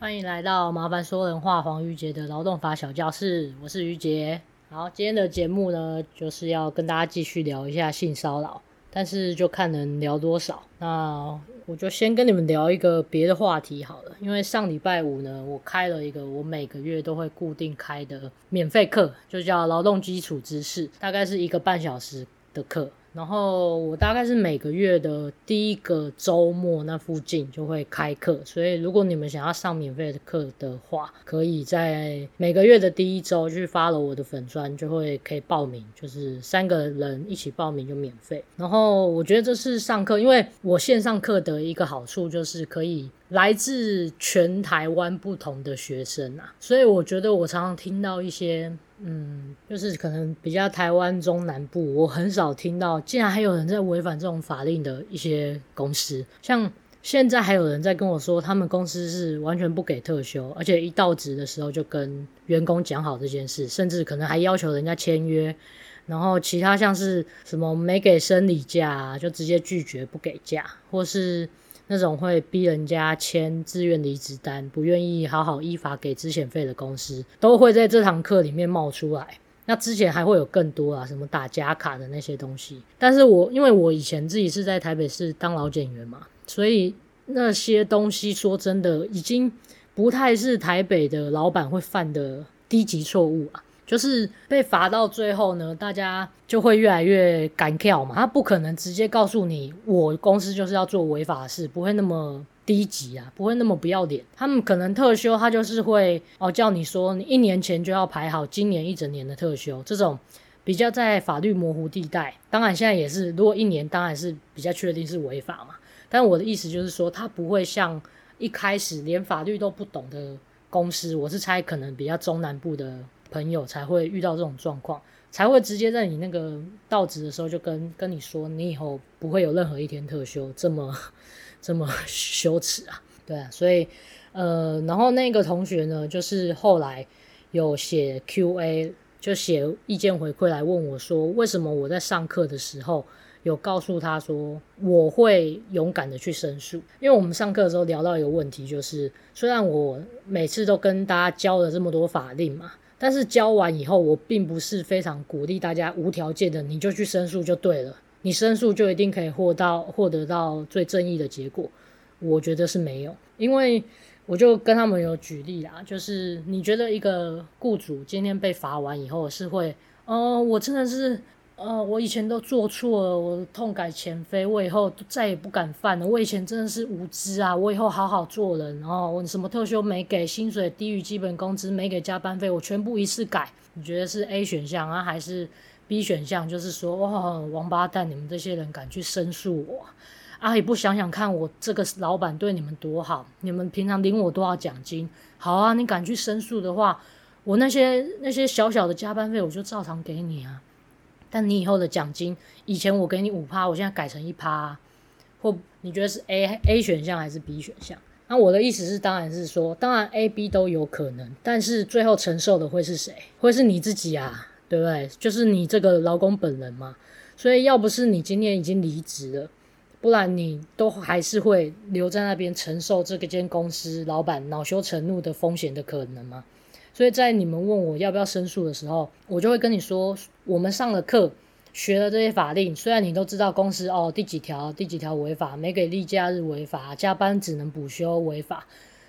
欢迎来到麻烦说人话黄瑜杰的劳动法小教室，我是瑜杰。好，今天的节目呢，就是要跟大家继续聊一下性骚扰，但是就看能聊多少。那我就先跟你们聊一个别的话题好了，因为上礼拜五呢，我开了一个我每个月都会固定开的免费课，就叫劳动基础知识，大概是一个半小时的课。然后我大概是每个月的第一个周末那附近就会开课，所以如果你们想要上免费的课的话，可以在每个月的第一周去 follow 我的粉专，就会可以报名，就是三个人一起报名就免费。然后我觉得这是上课，因为我线上课的一个好处就是可以来自全台湾不同的学生啊，所以我觉得我常常听到一些。嗯，就是可能比较台湾中南部，我很少听到，竟然还有人在违反这种法令的一些公司。像现在还有人在跟我说，他们公司是完全不给特休，而且一到职的时候就跟员工讲好这件事，甚至可能还要求人家签约。然后其他像是什么没给生理假，就直接拒绝不给假，或是。那种会逼人家签自愿离职单，不愿意好好依法给资遣费的公司，都会在这堂课里面冒出来。那之前还会有更多啊，什么打假卡的那些东西。但是我因为我以前自己是在台北市当劳检员嘛，所以那些东西说真的，已经不太是台北的老板会犯的低级错误啊。就是被罚到最后呢，大家就会越来越敢跳嘛。他不可能直接告诉你，我公司就是要做违法的事，不会那么低级啊，不会那么不要脸。他们可能特休，他就是会哦叫你说，你一年前就要排好今年一整年的特休，这种比较在法律模糊地带。当然现在也是，如果一年当然是比较确定是违法嘛。但我的意思就是说，他不会像一开始连法律都不懂的公司，我是猜可能比较中南部的。朋友才会遇到这种状况，才会直接在你那个到职的时候就跟跟你说，你以后不会有任何一天特休，这么 这么羞耻啊！对啊，所以呃，然后那个同学呢，就是后来有写 Q&A，就写意见回馈来问我说，为什么我在上课的时候有告诉他说我会勇敢的去申诉？因为我们上课的时候聊到一个问题，就是虽然我每次都跟大家教了这么多法令嘛。但是交完以后，我并不是非常鼓励大家无条件的你就去申诉就对了，你申诉就一定可以获到获得到最正义的结果。我觉得是没有，因为我就跟他们有举例啦，就是你觉得一个雇主今天被罚完以后是会，哦、呃，我真的是。呃，我以前都做错了，我痛改前非，我以后再也不敢犯了。我以前真的是无知啊，我以后好好做人。哦我什么特休没给，薪水低于基本工资，没给加班费，我全部一次改。你觉得是 A 选项啊，还是 B 选项？就是说，哇，王八蛋，你们这些人敢去申诉我啊？也不想想看，我这个老板对你们多好，你们平常领我多少奖金？好啊，你敢去申诉的话，我那些那些小小的加班费，我就照常给你啊。但你以后的奖金，以前我给你五趴，我现在改成一趴，或你觉得是 A A 选项还是 B 选项？那我的意思是，当然是说，当然 A、B 都有可能，但是最后承受的会是谁？会是你自己啊，对不对？就是你这个劳工本人嘛。所以要不是你今天已经离职了，不然你都还是会留在那边承受这个间公司老板恼羞成怒的风险的可能吗？所以在你们问我要不要申诉的时候，我就会跟你说，我们上了课，学了这些法令，虽然你都知道公司哦第几条第几条违法，没给例假日违法，加班只能补休违法，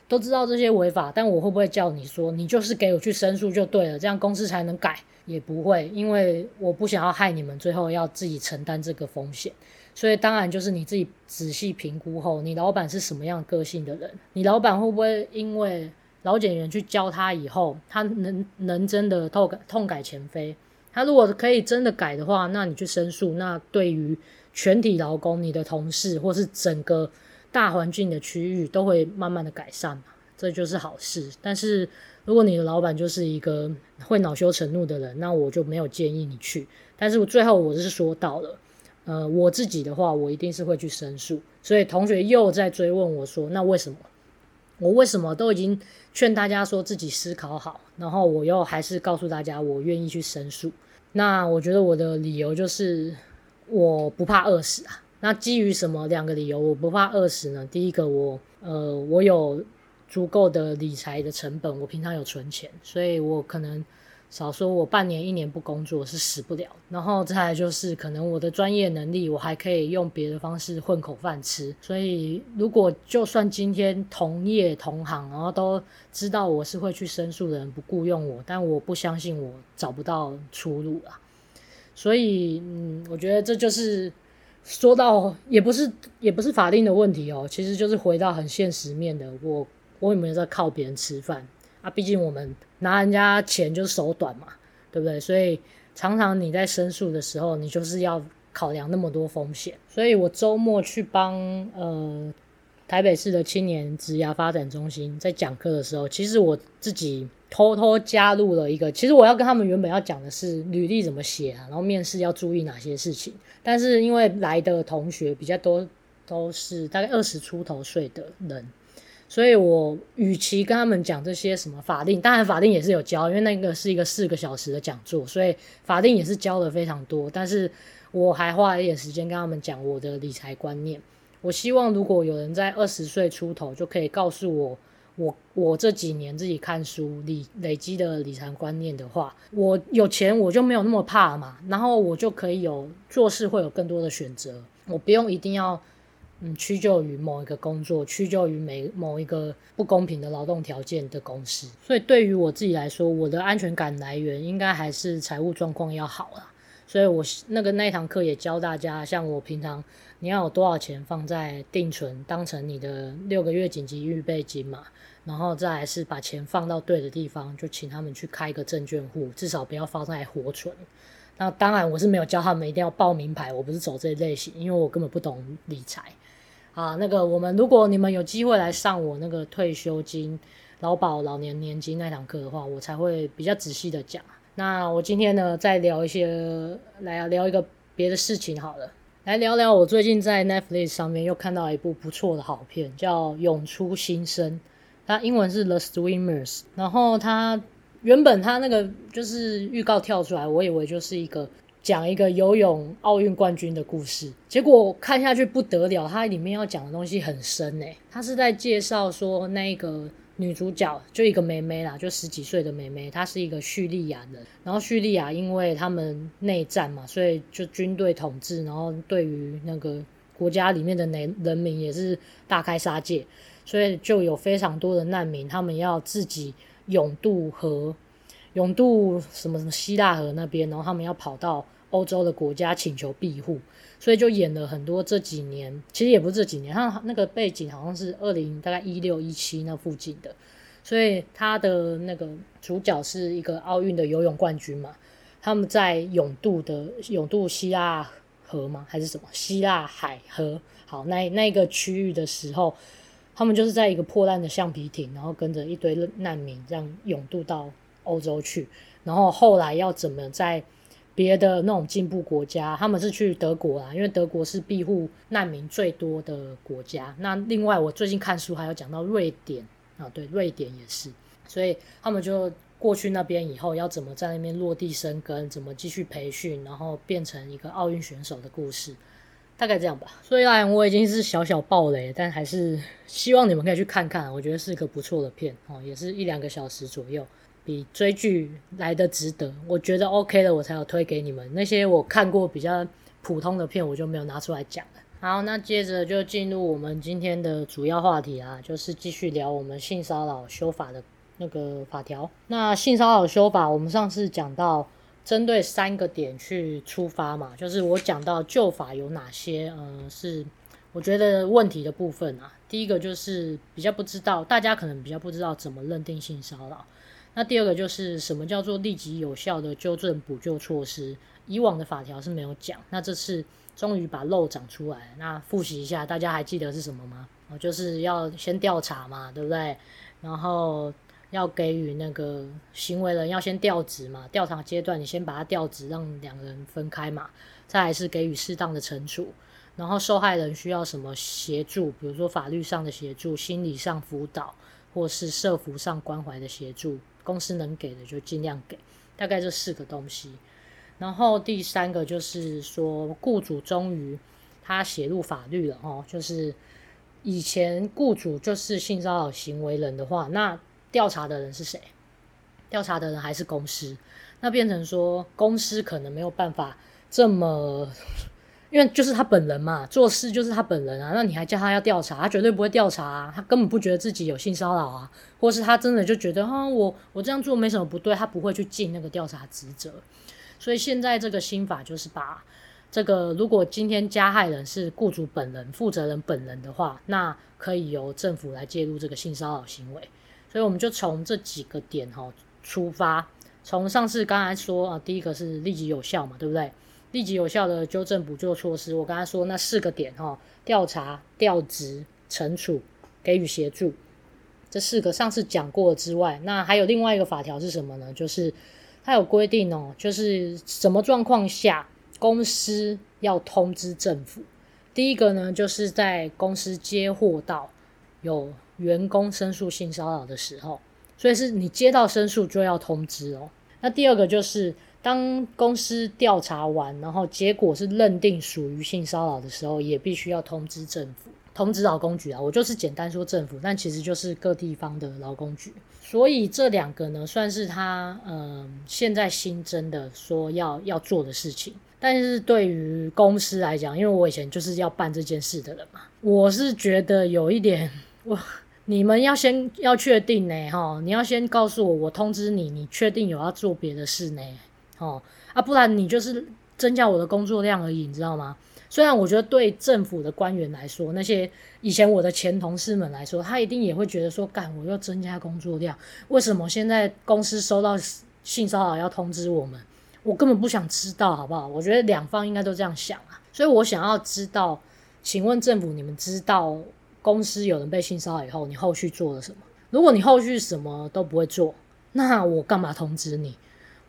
都知道这些违法，但我会不会叫你说，你就是给我去申诉就对了，这样公司才能改？也不会，因为我不想要害你们，最后要自己承担这个风险。所以当然就是你自己仔细评估后，你老板是什么样个性的人，你老板会不会因为？劳检员去教他以后，他能能真的痛改痛改前非。他如果可以真的改的话，那你去申诉，那对于全体劳工、你的同事或是整个大环境的区域都会慢慢的改善嘛，这就是好事。但是如果你的老板就是一个会恼羞成怒的人，那我就没有建议你去。但是我最后我是说到了，呃，我自己的话，我一定是会去申诉。所以同学又在追问我说，那为什么？我为什么都已经劝大家说自己思考好，然后我又还是告诉大家我愿意去申诉？那我觉得我的理由就是我不怕饿死啊。那基于什么两个理由我不怕饿死呢？第一个我，呃我有足够的理财的成本，我平常有存钱，所以我可能。少说我半年一年不工作是死不了，然后再来就是可能我的专业能力我还可以用别的方式混口饭吃，所以如果就算今天同业同行，然后都知道我是会去申诉的人不雇佣我，但我不相信我找不到出路啊。所以嗯，我觉得这就是说到也不是也不是法定的问题哦，其实就是回到很现实面的，我我有没有在靠别人吃饭？啊，毕竟我们拿人家钱就是手短嘛，对不对？所以常常你在申诉的时候，你就是要考量那么多风险。所以我周末去帮呃台北市的青年职涯发展中心在讲课的时候，其实我自己偷偷加入了一个。其实我要跟他们原本要讲的是履历怎么写啊，然后面试要注意哪些事情。但是因为来的同学比较多，都是大概二十出头岁的人。所以我与其跟他们讲这些什么法定，当然法定也是有教，因为那个是一个四个小时的讲座，所以法定也是教的非常多。但是我还花了一点时间跟他们讲我的理财观念。我希望如果有人在二十岁出头就可以告诉我，我我这几年自己看书理累积的理财观念的话，我有钱我就没有那么怕嘛，然后我就可以有做事会有更多的选择，我不用一定要。嗯，屈就于某一个工作，屈就于每某一个不公平的劳动条件的公司。所以对于我自己来说，我的安全感来源应该还是财务状况要好啦。所以我那个那一堂课也教大家，像我平常你要有多少钱放在定存，当成你的六个月紧急预备金嘛，然后再来是把钱放到对的地方，就请他们去开一个证券户，至少不要放在活存。那当然我是没有教他们一定要报名牌，我不是走这类型，因为我根本不懂理财。啊，那个我们如果你们有机会来上我那个退休金、劳保老年年金那堂课的话，我才会比较仔细的讲。那我今天呢，再聊一些，来聊一个别的事情好了，来聊聊我最近在 Netflix 上面又看到一部不错的好片，叫《涌出新生》，它英文是 The Swimmers。然后它原本它那个就是预告跳出来，我以为就是一个。讲一个游泳奥运冠军的故事，结果看下去不得了，它里面要讲的东西很深诶。它是在介绍说，那个女主角就一个妹妹啦，就十几岁的妹妹，她是一个叙利亚人。然后叙利亚因为他们内战嘛，所以就军队统治，然后对于那个国家里面的人人民也是大开杀戒，所以就有非常多的难民，他们要自己泳渡河。泳渡什么什么希腊河那边，然后他们要跑到欧洲的国家请求庇护，所以就演了很多这几年，其实也不是这几年，他那个背景好像是二零大概一六一七那附近的，所以他的那个主角是一个奥运的游泳冠军嘛，他们在永渡的永渡希腊河吗？还是什么希腊海河？好，那那个区域的时候，他们就是在一个破烂的橡皮艇，然后跟着一堆难民这样永渡到。欧洲去，然后后来要怎么在别的那种进步国家？他们是去德国啊，因为德国是庇护难民最多的国家。那另外，我最近看书还有讲到瑞典啊，对，瑞典也是。所以他们就过去那边以后，要怎么在那边落地生根，怎么继续培训，然后变成一个奥运选手的故事，大概这样吧。虽然我已经是小小爆雷，但还是希望你们可以去看看，我觉得是一个不错的片哦，也是一两个小时左右。比追剧来的值得，我觉得 OK 了，我才有推给你们。那些我看过比较普通的片，我就没有拿出来讲。好，那接着就进入我们今天的主要话题啊，就是继续聊我们性骚扰修法的那个法条。那性骚扰修法，我们上次讲到针对三个点去出发嘛，就是我讲到旧法有哪些，呃，是我觉得问题的部分啊。第一个就是比较不知道，大家可能比较不知道怎么认定性骚扰。那第二个就是什么叫做立即有效的纠正补救措施？以往的法条是没有讲，那这次终于把漏长出来。那复习一下，大家还记得是什么吗？哦，就是要先调查嘛，对不对？然后要给予那个行为人要先调职嘛，调查阶段你先把他调职，让两个人分开嘛。再来是给予适当的惩处，然后受害人需要什么协助？比如说法律上的协助、心理上辅导，或是社福上关怀的协助。公司能给的就尽量给，大概这四个东西。然后第三个就是说，雇主终于他写入法律了哦，就是以前雇主就是性骚扰行为人的话，那调查的人是谁？调查的人还是公司？那变成说公司可能没有办法这么。因为就是他本人嘛，做事就是他本人啊，那你还叫他要调查，他绝对不会调查啊，他根本不觉得自己有性骚扰啊，或是他真的就觉得啊，我我这样做没什么不对，他不会去尽那个调查职责。所以现在这个新法就是把这个，如果今天加害人是雇主本人、负责人本人的话，那可以由政府来介入这个性骚扰行为。所以我们就从这几个点哈出发，从上次刚才说啊，第一个是立即有效嘛，对不对？立即有效的纠正补救措施，我刚才说那四个点哈，调查、调职、惩处、给予协助，这四个上次讲过之外，那还有另外一个法条是什么呢？就是它有规定哦，就是什么状况下公司要通知政府。第一个呢，就是在公司接获到有员工申诉性骚扰的时候，所以是你接到申诉就要通知哦。那第二个就是。当公司调查完，然后结果是认定属于性骚扰的时候，也必须要通知政府，通知劳工局啊。我就是简单说政府，但其实就是各地方的劳工局。所以这两个呢，算是他嗯、呃、现在新增的说要要做的事情。但是对于公司来讲，因为我以前就是要办这件事的人嘛，我是觉得有一点，我你们要先要确定呢，哈，你要先告诉我，我通知你，你确定有要做别的事呢？哦啊，不然你就是增加我的工作量而已，你知道吗？虽然我觉得对政府的官员来说，那些以前我的前同事们来说，他一定也会觉得说，干，我要增加工作量，为什么现在公司收到性骚扰要通知我们？我根本不想知道，好不好？我觉得两方应该都这样想啊，所以我想要知道，请问政府，你们知道公司有人被性骚扰以后，你后续做了什么？如果你后续什么都不会做，那我干嘛通知你？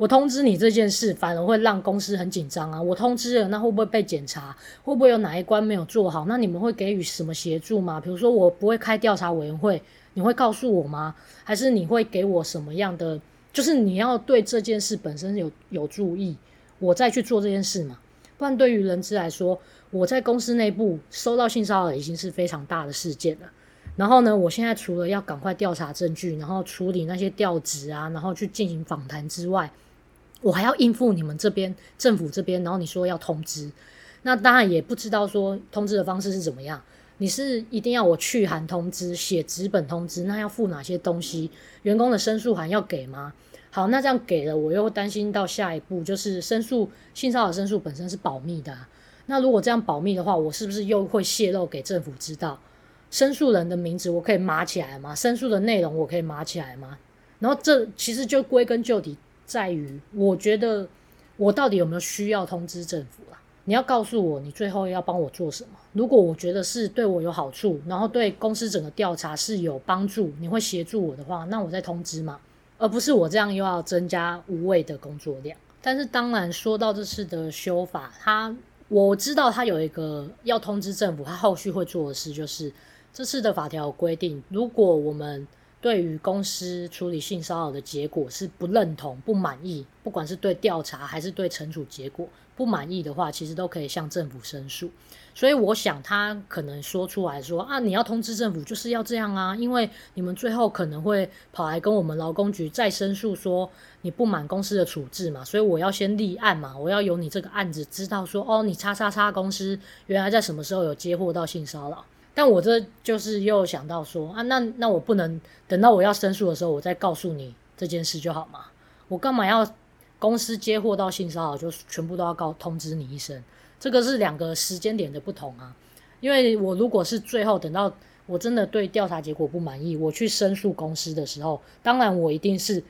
我通知你这件事，反而会让公司很紧张啊！我通知了，那会不会被检查？会不会有哪一关没有做好？那你们会给予什么协助吗？比如说，我不会开调查委员会，你会告诉我吗？还是你会给我什么样的？就是你要对这件事本身有有注意，我再去做这件事嘛？不然，对于人资来说，我在公司内部收到性骚扰已经是非常大的事件了。然后呢，我现在除了要赶快调查证据，然后处理那些调职啊，然后去进行访谈之外，我还要应付你们这边政府这边，然后你说要通知，那当然也不知道说通知的方式是怎么样。你是一定要我去函通知，写纸本通知，那要附哪些东西？员工的申诉函要给吗？好，那这样给了，我又担心到下一步就是申诉性骚扰申诉本身是保密的，那如果这样保密的话，我是不是又会泄露给政府知道？申诉人的名字我可以码起来吗？申诉的内容我可以码起来吗？然后这其实就归根究底。在于，我觉得我到底有没有需要通知政府啊？你要告诉我，你最后要帮我做什么？如果我觉得是对我有好处，然后对公司整个调查是有帮助，你会协助我的话，那我再通知嘛，而不是我这样又要增加无谓的工作量。但是当然，说到这次的修法，他我知道他有一个要通知政府，他后续会做的事就是这次的法条规定，如果我们对于公司处理性骚扰的结果是不认同、不满意，不管是对调查还是对惩处结果不满意的话，其实都可以向政府申诉。所以我想他可能说出来说啊，你要通知政府就是要这样啊，因为你们最后可能会跑来跟我们劳工局再申诉说你不满公司的处置嘛，所以我要先立案嘛，我要有你这个案子知道说哦，你叉叉叉公司原来在什么时候有接获到性骚扰。但我这就是又想到说啊，那那我不能等到我要申诉的时候，我再告诉你这件事就好吗？我干嘛要公司接货到性骚扰就全部都要告通知你一声？这个是两个时间点的不同啊。因为我如果是最后等到我真的对调查结果不满意，我去申诉公司的时候，当然我一定是。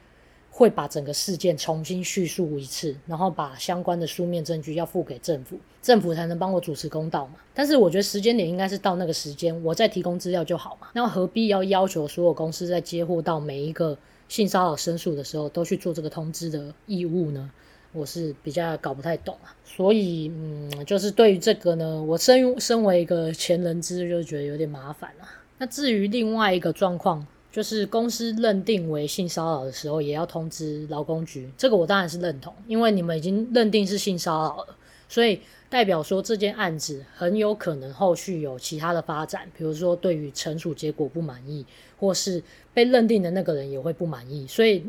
会把整个事件重新叙述一次，然后把相关的书面证据要付给政府，政府才能帮我主持公道嘛。但是我觉得时间点应该是到那个时间，我再提供资料就好嘛。那何必要要求所有公司在接获到每一个性骚扰申诉的时候都去做这个通知的义务呢？我是比较搞不太懂啊。所以，嗯，就是对于这个呢，我身身为一个前人资，就觉得有点麻烦了。那至于另外一个状况。就是公司认定为性骚扰的时候，也要通知劳工局。这个我当然是认同，因为你们已经认定是性骚扰了，所以代表说这件案子很有可能后续有其他的发展，比如说对于惩处结果不满意，或是被认定的那个人也会不满意。所以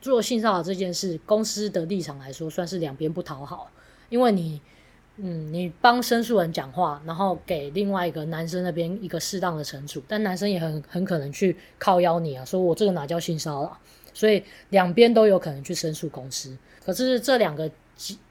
做性骚扰这件事，公司的立场来说算是两边不讨好，因为你。嗯，你帮申诉人讲话，然后给另外一个男生那边一个适当的惩处，但男生也很很可能去靠邀你啊，说我这个哪叫性骚扰，所以两边都有可能去申诉公司。可是这两个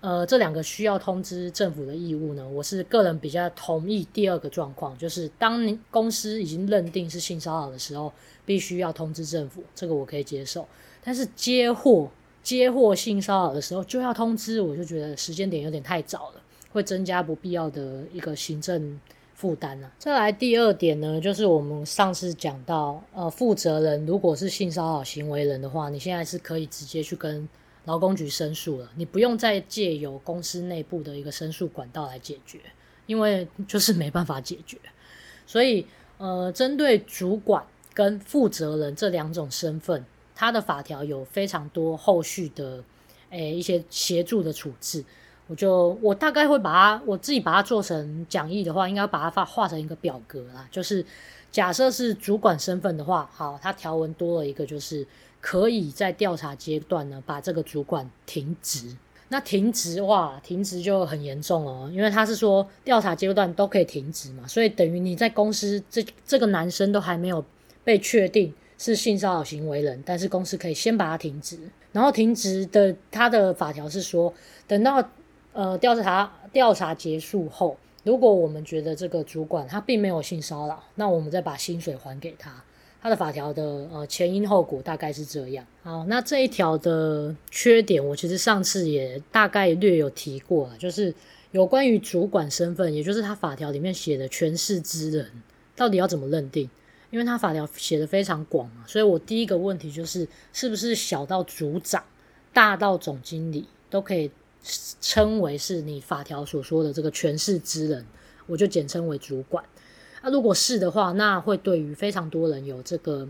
呃这两个需要通知政府的义务呢，我是个人比较同意第二个状况，就是当你公司已经认定是性骚扰的时候，必须要通知政府，这个我可以接受。但是接获接获性骚扰的时候就要通知，我就觉得时间点有点太早了。会增加不必要的一个行政负担啊。再来第二点呢，就是我们上次讲到，呃，负责人如果是性骚扰行为人的话，你现在是可以直接去跟劳工局申诉了，你不用再借由公司内部的一个申诉管道来解决，因为就是没办法解决。所以，呃，针对主管跟负责人这两种身份，他的法条有非常多后续的，诶，一些协助的处置。我就我大概会把它，我自己把它做成讲义的话，应该把它画画成一个表格啦。就是假设是主管身份的话，好，它条文多了一个，就是可以在调查阶段呢把这个主管停职。那停职哇，停职就很严重哦，因为他是说调查阶段都可以停职嘛，所以等于你在公司这这个男生都还没有被确定是性骚扰行为人，但是公司可以先把他停职，然后停职的他的法条是说等到。呃，调查调查结束后，如果我们觉得这个主管他并没有性骚扰，那我们再把薪水还给他。他的法条的呃前因后果大概是这样。好，那这一条的缺点，我其实上次也大概略有提过了，就是有关于主管身份，也就是他法条里面写的权势之人，到底要怎么认定？因为他法条写的非常广嘛，所以我第一个问题就是，是不是小到组长，大到总经理都可以？称为是你法条所说的这个权势之人，我就简称为主管。那、如果是的话，那会对于非常多人有这个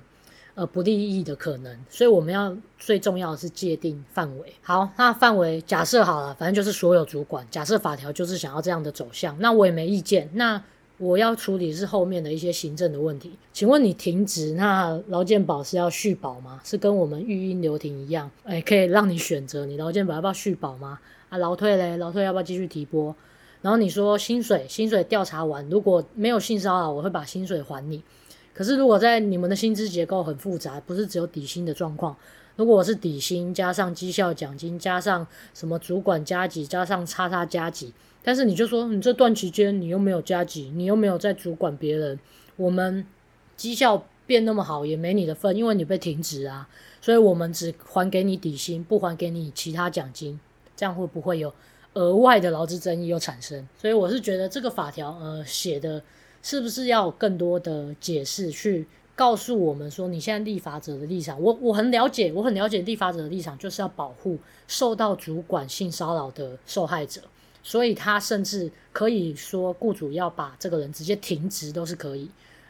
呃不利益的可能。所以我们要最重要的是界定范围。好，那范围假设好了，反正就是所有主管。假设法条就是想要这样的走向，那我也没意见。那我要处理是后面的一些行政的问题。请问你停职，那劳健保是要续保吗？是跟我们育婴留停一样？哎，可以让你选择，你劳健保要不要续保吗？啊，劳退嘞，劳退要不要继续提拨？然后你说薪水，薪水调查完，如果没有性骚扰，我会把薪水还你。可是如果在你们的薪资结构很复杂，不是只有底薪的状况，如果我是底薪加上绩效奖金加上什么主管加级加上叉叉加级，但是你就说你这段期间你又没有加级，你又没有在主管别人，我们绩效变那么好也没你的份，因为你被停职啊，所以我们只还给你底薪，不还给你其他奖金。这样会不会有额外的劳资争议又产生？所以我是觉得这个法条呃写的是不是要更多的解释，去告诉我们说，你现在立法者的立场，我我很了解，我很了解立法者的立场，就是要保护受到主管性骚扰的受害者，所以他甚至可以说雇主要把这个人直接停职都是可以，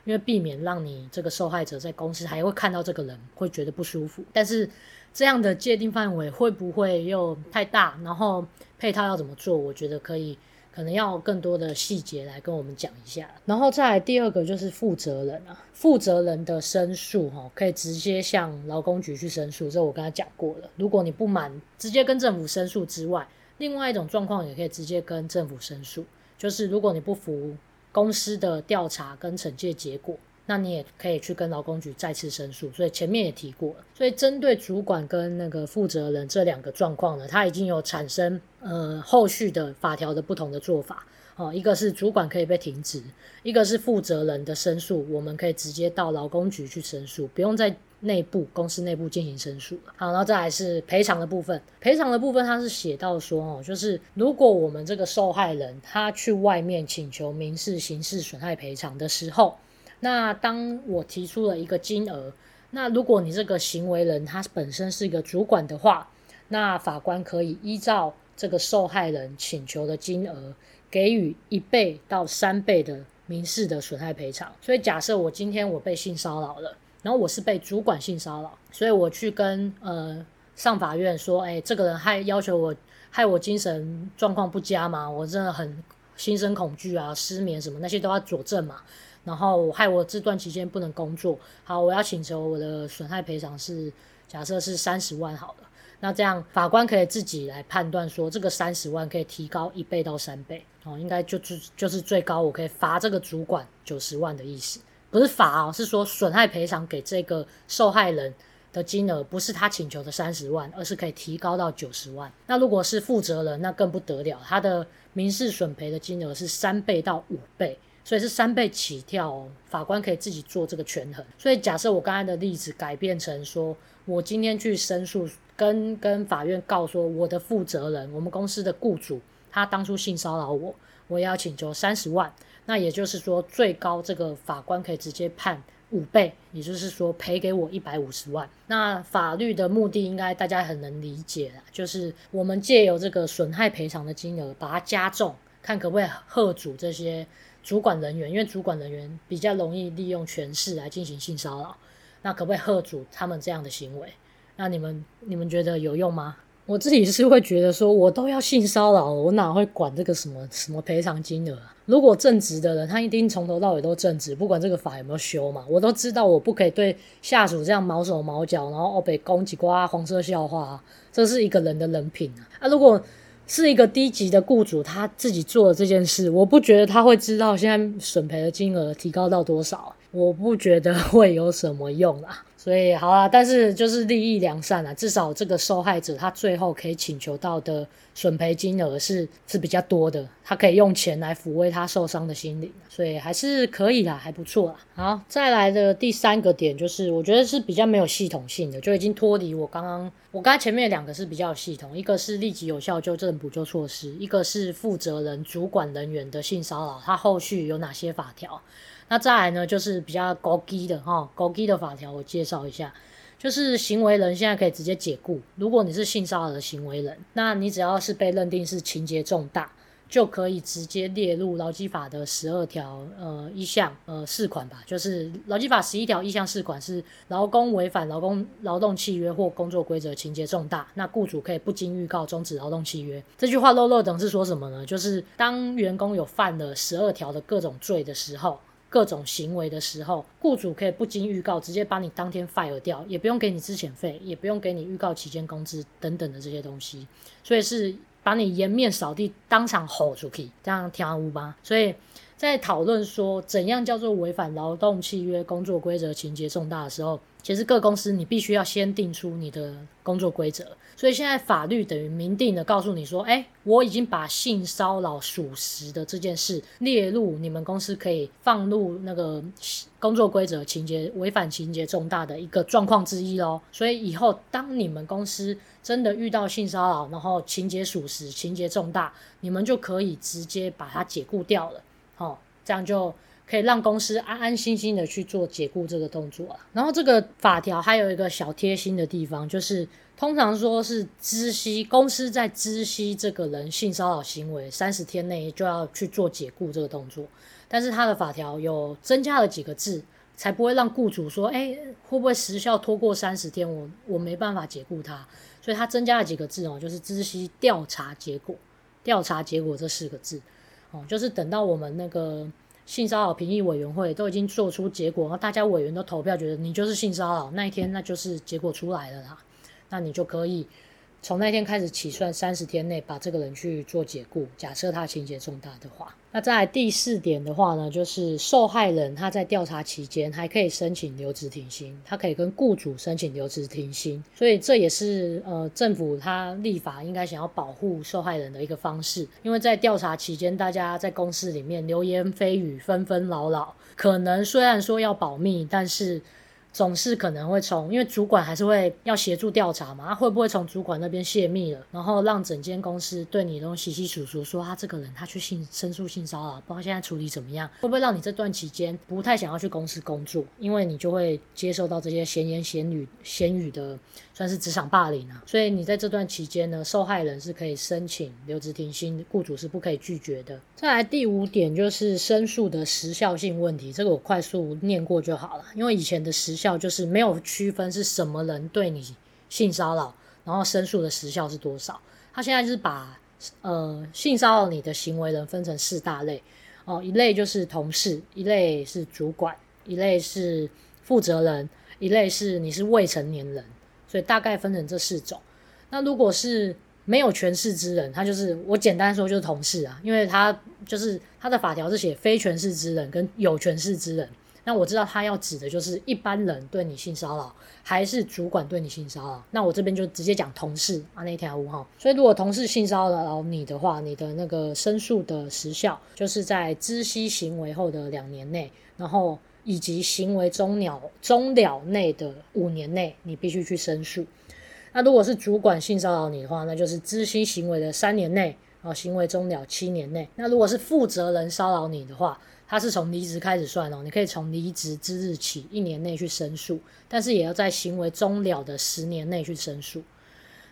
因为避免让你这个受害者在公司还会看到这个人会觉得不舒服，但是。这样的界定范围会不会又太大？然后配套要怎么做？我觉得可以，可能要更多的细节来跟我们讲一下。然后再来第二个就是负责人啊，负责人的申诉哈，可以直接向劳工局去申诉，这我刚才讲过了。如果你不满，直接跟政府申诉之外，另外一种状况也可以直接跟政府申诉，就是如果你不服公司的调查跟惩戒结果。那你也可以去跟劳工局再次申诉，所以前面也提过了。所以针对主管跟那个负责人这两个状况呢，它已经有产生呃后续的法条的不同的做法。哦，一个是主管可以被停职，一个是负责人的申诉，我们可以直接到劳工局去申诉，不用在内部公司内部进行申诉了。好，然后再来是赔偿的部分。赔偿的部分，它是写到说哦，就是如果我们这个受害人他去外面请求民事、刑事损害赔偿的时候。那当我提出了一个金额，那如果你这个行为人他本身是一个主管的话，那法官可以依照这个受害人请求的金额，给予一倍到三倍的民事的损害赔偿。所以假设我今天我被性骚扰了，然后我是被主管性骚扰，所以我去跟呃上法院说，哎，这个人害要求我害我精神状况不佳嘛，我真的很心生恐惧啊，失眠什么那些都要佐证嘛。然后害我这段期间不能工作，好，我要请求我的损害赔偿是假设是三十万好了。那这样法官可以自己来判断说，这个三十万可以提高一倍到三倍哦，应该就是就是最高我可以罚这个主管九十万的意思，不是罚哦，是说损害赔偿给这个受害人的金额不是他请求的三十万，而是可以提高到九十万。那如果是负责人，那更不得了，他的民事损赔的金额是三倍到五倍。所以是三倍起跳哦，法官可以自己做这个权衡。所以假设我刚才的例子改变成说，我今天去申诉，跟跟法院告说我的负责人，我们公司的雇主，他当初性骚扰我，我要请求三十万。那也就是说，最高这个法官可以直接判五倍，也就是说赔给我一百五十万。那法律的目的应该大家很能理解啦，就是我们借由这个损害赔偿的金额，把它加重，看可不可以吓阻这些。主管人员，因为主管人员比较容易利用权势来进行性骚扰，那可不可以喝阻他们这样的行为？那你们你们觉得有用吗？我自己是会觉得说，我都要性骚扰了，我哪会管这个什么什么赔偿金额？如果正直的人，他一定从头到尾都正直，不管这个法有没有修嘛，我都知道我不可以对下属这样毛手毛脚，然后被攻击瓜黄色笑话，这是一个人的人品啊！啊，如果是一个低级的雇主，他自己做的这件事，我不觉得他会知道现在损赔的金额提高到多少，我不觉得会有什么用啦。所以好啦，但是就是利益良善啦，至少这个受害者他最后可以请求到的损赔金额是是比较多的，他可以用钱来抚慰他受伤的心灵，所以还是可以啦，还不错啦。好，再来的第三个点就是，我觉得是比较没有系统性的，就已经脱离我刚刚我刚才前面两个是比较系统，一个是立即有效纠正补救措施，一个是负责人主管人员的性骚扰，他后续有哪些法条？那再来呢，就是比较高级的哈，高级的法条我介绍一下，就是行为人现在可以直接解雇。如果你是性骚扰的行为人，那你只要是被认定是情节重大，就可以直接列入劳基法的十二条呃一项呃四款吧。就是劳基法十一条一项四款是劳工违反劳工劳动契约或工作规则情节重大，那雇主可以不经预告终止劳动契约。这句话漏漏等是说什么呢？就是当员工有犯了十二条的各种罪的时候。各种行为的时候，雇主可以不经预告直接把你当天 fire 掉，也不用给你资遣费，也不用给你预告期间工资等等的这些东西，所以是把你颜面扫地，当场吼出去，这样听无吧？所以在讨论说怎样叫做违反劳动契约、工作规则、情节重大的时候。其实各公司你必须要先定出你的工作规则，所以现在法律等于明定的告诉你说，哎，我已经把性骚扰属实的这件事列入你们公司可以放入那个工作规则情节违反情节重大的一个状况之一喽。所以以后当你们公司真的遇到性骚扰，然后情节属实、情节重大，你们就可以直接把它解雇掉了，哦，这样就。可以让公司安安心心的去做解雇这个动作了。然后这个法条还有一个小贴心的地方，就是通常说是知悉公司在知悉这个人性骚扰行为三十天内就要去做解雇这个动作。但是他的法条有增加了几个字，才不会让雇主说，哎，会不会时效拖过三十天，我我没办法解雇他。所以他增加了几个字哦，就是知悉调查结果，调查结果这四个字哦，就是等到我们那个。性骚扰评议委员会都已经做出结果，然后大家委员都投票，觉得你就是性骚扰，那一天那就是结果出来了啦，那你就可以。从那天开始起算三十天内把这个人去做解雇，假设他情节重大的话，那在第四点的话呢，就是受害人他在调查期间还可以申请留职停薪，他可以跟雇主申请留职停薪，所以这也是呃政府他立法应该想要保护受害人的一个方式，因为在调查期间，大家在公司里面流言蜚语纷纷扰扰，可能虽然说要保密，但是。总是可能会从，因为主管还是会要协助调查嘛，他会不会从主管那边泄密了，然后让整间公司对你都稀稀疏疏，说他这个人他去性申诉性骚扰，不知道现在处理怎么样，会不会让你这段期间不太想要去公司工作，因为你就会接受到这些闲言闲语、闲语的。算是职场霸凌啊，所以你在这段期间呢，受害人是可以申请留职停薪，雇主是不可以拒绝的。再来第五点就是申诉的时效性问题，这个我快速念过就好了，因为以前的时效就是没有区分是什么人对你性骚扰，然后申诉的时效是多少。他现在就是把呃性骚扰你的行为人分成四大类哦，一类就是同事，一类是主管，一类是负责人，一类是你是未成年人，所以大概分成这四种。那如果是没有权势之人，他就是我简单说就是同事啊，因为他就是他的法条是写非权势之人跟有权势之人。那我知道他要指的就是一般人对你性骚扰，还是主管对你性骚扰。那我这边就直接讲同事啊那条五号。所以如果同事性骚扰你的话，你的那个申诉的时效就是在知悉行为后的两年内，然后以及行为终了终了内的五年内，你必须去申诉。那如果是主管性骚扰你的话，那就是知悉行为的三年内，然后行为终了七年内。那如果是负责人骚扰你的话，他是从离职开始算哦，你可以从离职之日起一年内去申诉，但是也要在行为终了的十年内去申诉。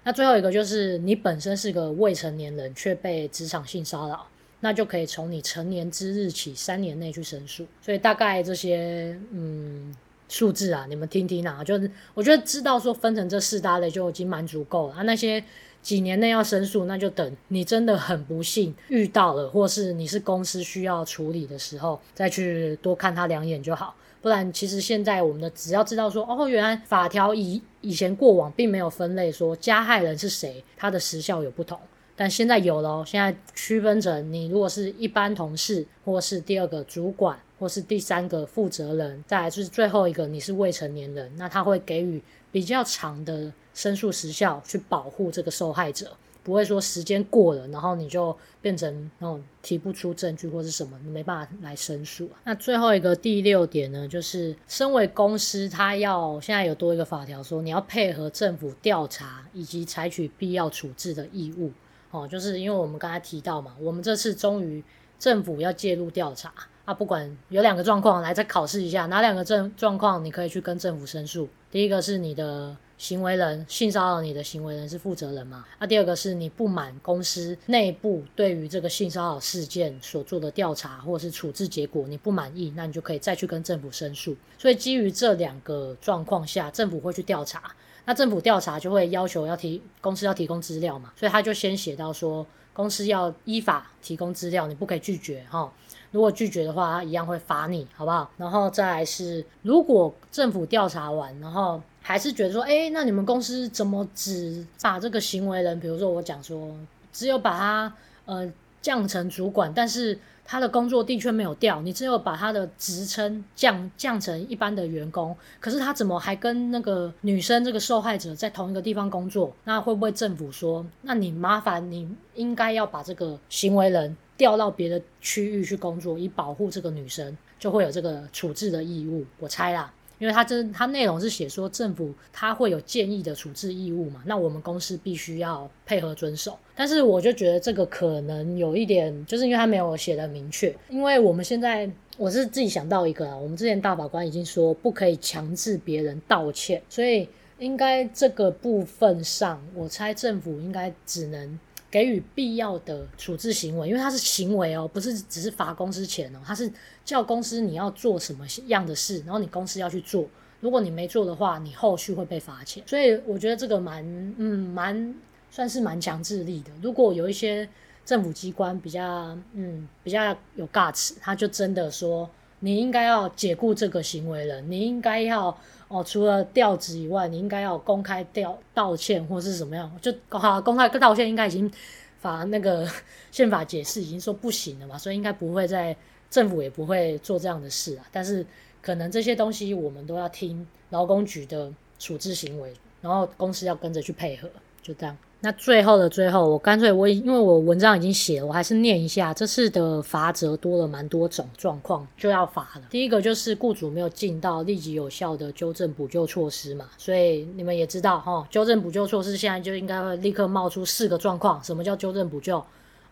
那最后一个就是你本身是个未成年人却被职场性骚扰，那就可以从你成年之日起三年内去申诉。所以大概这些，嗯。数字啊，你们听听啊，就是我觉得知道说分成这四大类就已经蛮足够了啊。那些几年内要申诉，那就等你真的很不幸遇到了，或是你是公司需要处理的时候，再去多看他两眼就好。不然，其实现在我们的只要知道说，哦，原来法条以以前过往并没有分类说加害人是谁，它的时效有不同。但现在有了，现在区分成你如果是一般同事，或是第二个主管，或是第三个负责人，再来就是最后一个你是未成年人，那他会给予比较长的申诉时效去保护这个受害者，不会说时间过了，然后你就变成那种提不出证据或是什么，你没办法来申诉。那最后一个第六点呢，就是身为公司，他要现在有多一个法条说，你要配合政府调查以及采取必要处置的义务。哦，就是因为我们刚才提到嘛，我们这次终于政府要介入调查啊，不管有两个状况，来再考试一下，哪两个状状况你可以去跟政府申诉？第一个是你的行为人性骚扰你的行为人是负责人嘛？啊，第二个是你不满公司内部对于这个性骚扰事件所做的调查或是处置结果你不满意，那你就可以再去跟政府申诉。所以基于这两个状况下，政府会去调查。那政府调查就会要求要提公司要提供资料嘛，所以他就先写到说，公司要依法提供资料，你不可以拒绝哈。如果拒绝的话，他一样会罚你，好不好？然后再来是，如果政府调查完，然后还是觉得说，诶，那你们公司怎么只把这个行为人，比如说我讲说，只有把他呃降成主管，但是。他的工作的确没有调，你只有把他的职称降降成一般的员工，可是他怎么还跟那个女生这个受害者在同一个地方工作？那会不会政府说，那你麻烦你应该要把这个行为人调到别的区域去工作，以保护这个女生，就会有这个处置的义务？我猜啦。因为他这他内容是写说政府他会有建议的处置义务嘛，那我们公司必须要配合遵守。但是我就觉得这个可能有一点，就是因为他没有写的明确。因为我们现在我是自己想到一个啊，我们之前大法官已经说不可以强制别人道歉，所以应该这个部分上，我猜政府应该只能。给予必要的处置行为，因为它是行为哦，不是只是罚公司钱哦，它是叫公司你要做什么样的事，然后你公司要去做，如果你没做的话，你后续会被罚钱。所以我觉得这个蛮嗯蛮算是蛮强制力的。如果有一些政府机关比较嗯比较有 guts，他就真的说你应该要解雇这个行为人，你应该要。哦，除了调职以外，你应该要公开调道歉或是怎么样？就好公开道歉，应该已经法那个 宪法解释已经说不行了嘛，所以应该不会在政府也不会做这样的事啊。但是可能这些东西我们都要听劳工局的处置行为，然后公司要跟着去配合，就这样。那最后的最后，我干脆我因为我文章已经写了，我还是念一下这次的罚则多了蛮多种状况，就要罚了。第一个就是雇主没有尽到立即有效的纠正补救措施嘛，所以你们也知道哈，纠正补救措施现在就应该会立刻冒出四个状况。什么叫纠正补救？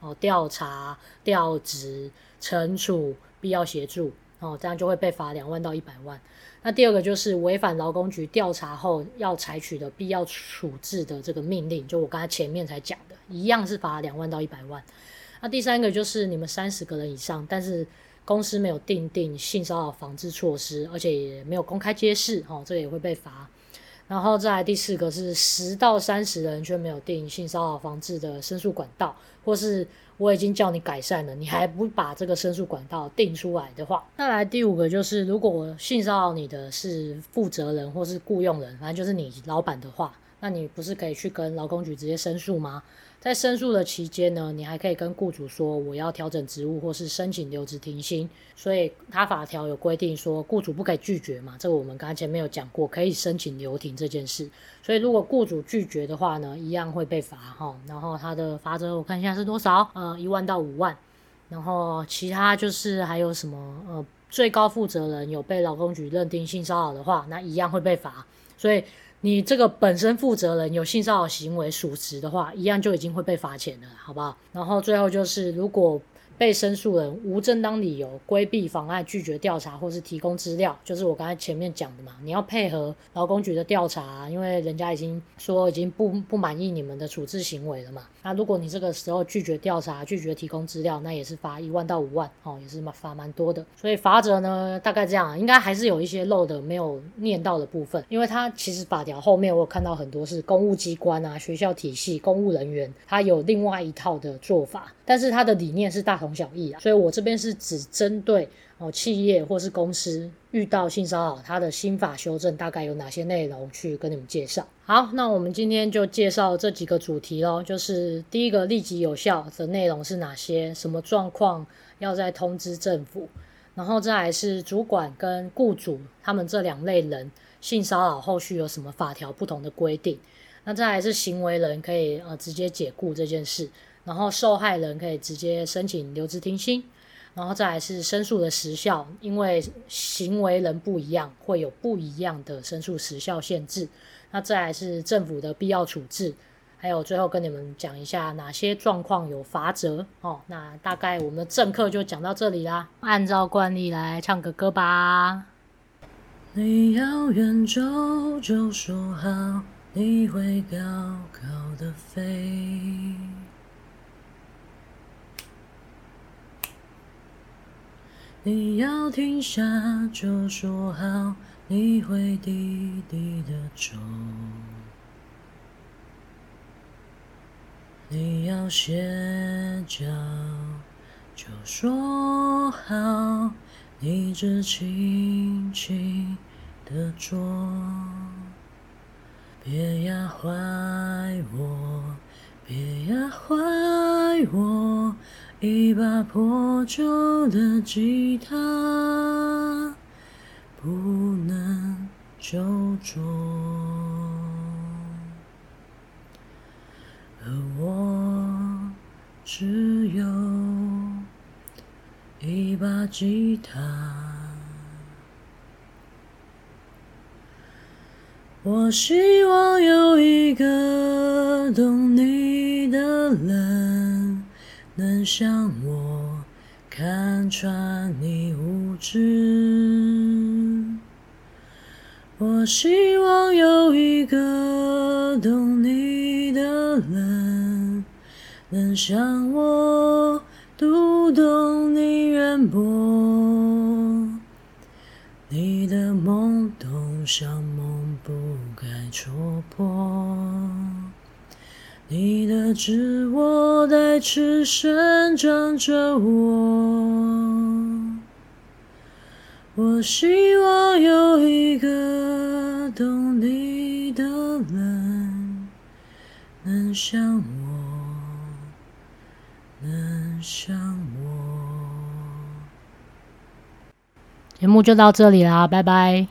哦，调查、调职、惩处、必要协助，哦，这样就会被罚两万到一百万。那第二个就是违反劳工局调查后要采取的必要处置的这个命令，就我刚才前面才讲的，一样是罚两万到一百万。那第三个就是你们三十个人以上，但是公司没有订定性骚扰防治措施，而且也没有公开揭示，哦，这个也会被罚。然后再来第四个是十到三十人却没有定性骚扰防治的申诉管道，或是我已经叫你改善了，你还不把这个申诉管道定出来的话，再来第五个就是如果我性骚扰你的是负责人或是雇佣人，反正就是你老板的话，那你不是可以去跟劳工局直接申诉吗？在申诉的期间呢，你还可以跟雇主说我要调整职务或是申请留职停薪。所以他法条有规定说，雇主不可以拒绝嘛，这个我们刚才前面有讲过，可以申请留停这件事。所以如果雇主拒绝的话呢，一样会被罚哈。然后他的罚则我看一下是多少？呃，一万到五万。然后其他就是还有什么？呃，最高负责人有被劳工局认定性骚扰的话，那一样会被罚。所以。你这个本身负责人有性骚扰行为属实的话，一样就已经会被罚钱了，好不好？然后最后就是如果。被申诉人无正当理由规避、妨碍、拒绝调查或是提供资料，就是我刚才前面讲的嘛。你要配合劳工局的调查，因为人家已经说已经不不满意你们的处置行为了嘛。那如果你这个时候拒绝调查、拒绝提供资料，那也是罚一万到五万哦，也是罚蛮多的。所以罚则呢，大概这样，应该还是有一些漏的没有念到的部分，因为它其实法条后面我有看到很多是公务机关啊、学校体系、公务人员，他有另外一套的做法，但是他的理念是大同小异啊，所以我这边是只针对哦企业或是公司遇到性骚扰，它的新法修正大概有哪些内容去跟你们介绍。好，那我们今天就介绍这几个主题咯，就是第一个立即有效的内容是哪些，什么状况要再通知政府，然后再来是主管跟雇主他们这两类人性骚扰后续有什么法条不同的规定，那再来是行为人可以呃直接解雇这件事。然后受害人可以直接申请留职停薪，然后再来是申诉的时效，因为行为人不一样，会有不一样的申诉时效限制。那再来是政府的必要处置，还有最后跟你们讲一下哪些状况有罚则哦。那大概我们的正课就讲到这里啦，按照惯例来唱个歌吧。你要远走就说好，你会高高的飞。你要停下就说好，你会低低的走。你要歇脚就说好，你只轻轻的做。别压坏我，别压坏我。一把破旧的吉他，不能救助，而我只有一把吉他。我希望有一个懂你的人。能像我看穿你无知，我希望有一个懂你的人，能像我读懂你渊博，你的懵懂像梦不该戳破。你的自我在此生长着我，我希望有一个懂你的人，能像我，能像我。节目就到这里啦，拜拜。